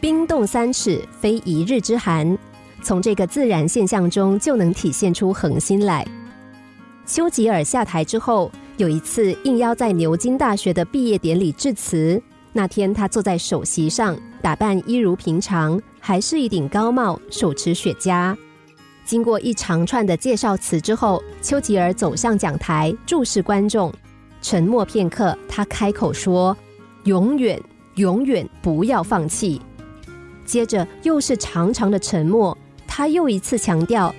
冰冻三尺，非一日之寒。从这个自然现象中，就能体现出恒心来。丘吉尔下台之后，有一次应邀在牛津大学的毕业典礼致辞。那天他坐在首席上，打扮一如平常，还是一顶高帽，手持雪茄。经过一长串的介绍词之后，丘吉尔走上讲台，注视观众，沉默片刻，他开口说：“永远，永远不要放弃。”接着又是长长的沉默，他又一次强调：“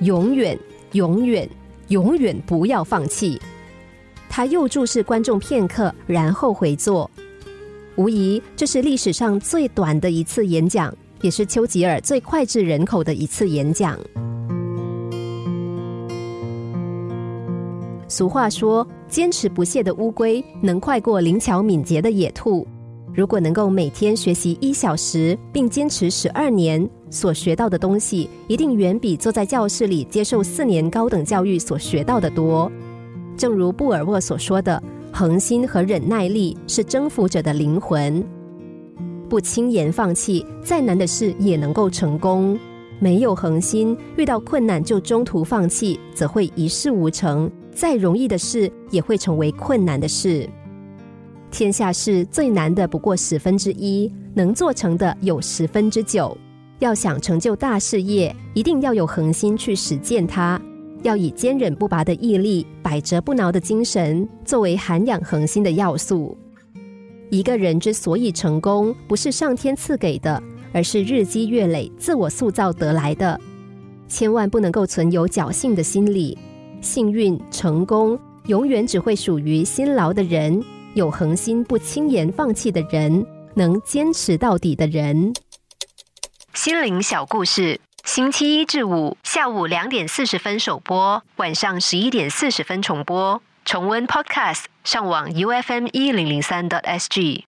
永远，永远，永远不要放弃。”他又注视观众片刻，然后回座。无疑，这是历史上最短的一次演讲，也是丘吉尔最脍炙人口的一次演讲。俗话说：“坚持不懈的乌龟能快过灵巧敏捷的野兔。”如果能够每天学习一小时，并坚持十二年，所学到的东西一定远比坐在教室里接受四年高等教育所学到的多。正如布尔沃所说的。恒心和忍耐力是征服者的灵魂，不轻言放弃，再难的事也能够成功。没有恒心，遇到困难就中途放弃，则会一事无成。再容易的事，也会成为困难的事。天下事最难的不过十分之一，能做成的有十分之九。要想成就大事业，一定要有恒心去实践它。要以坚韧不拔的毅力、百折不挠的精神作为涵养恒心的要素。一个人之所以成功，不是上天赐给的，而是日积月累、自我塑造得来的。千万不能够存有侥幸的心理。幸运、成功，永远只会属于辛劳的人、有恒心、不轻言放弃的人、能坚持到底的人。心灵小故事。星期一至五下午两点四十分首播，晚上十一点四十分重播。重温 Podcast，上网 U F M 一零零三 t S G。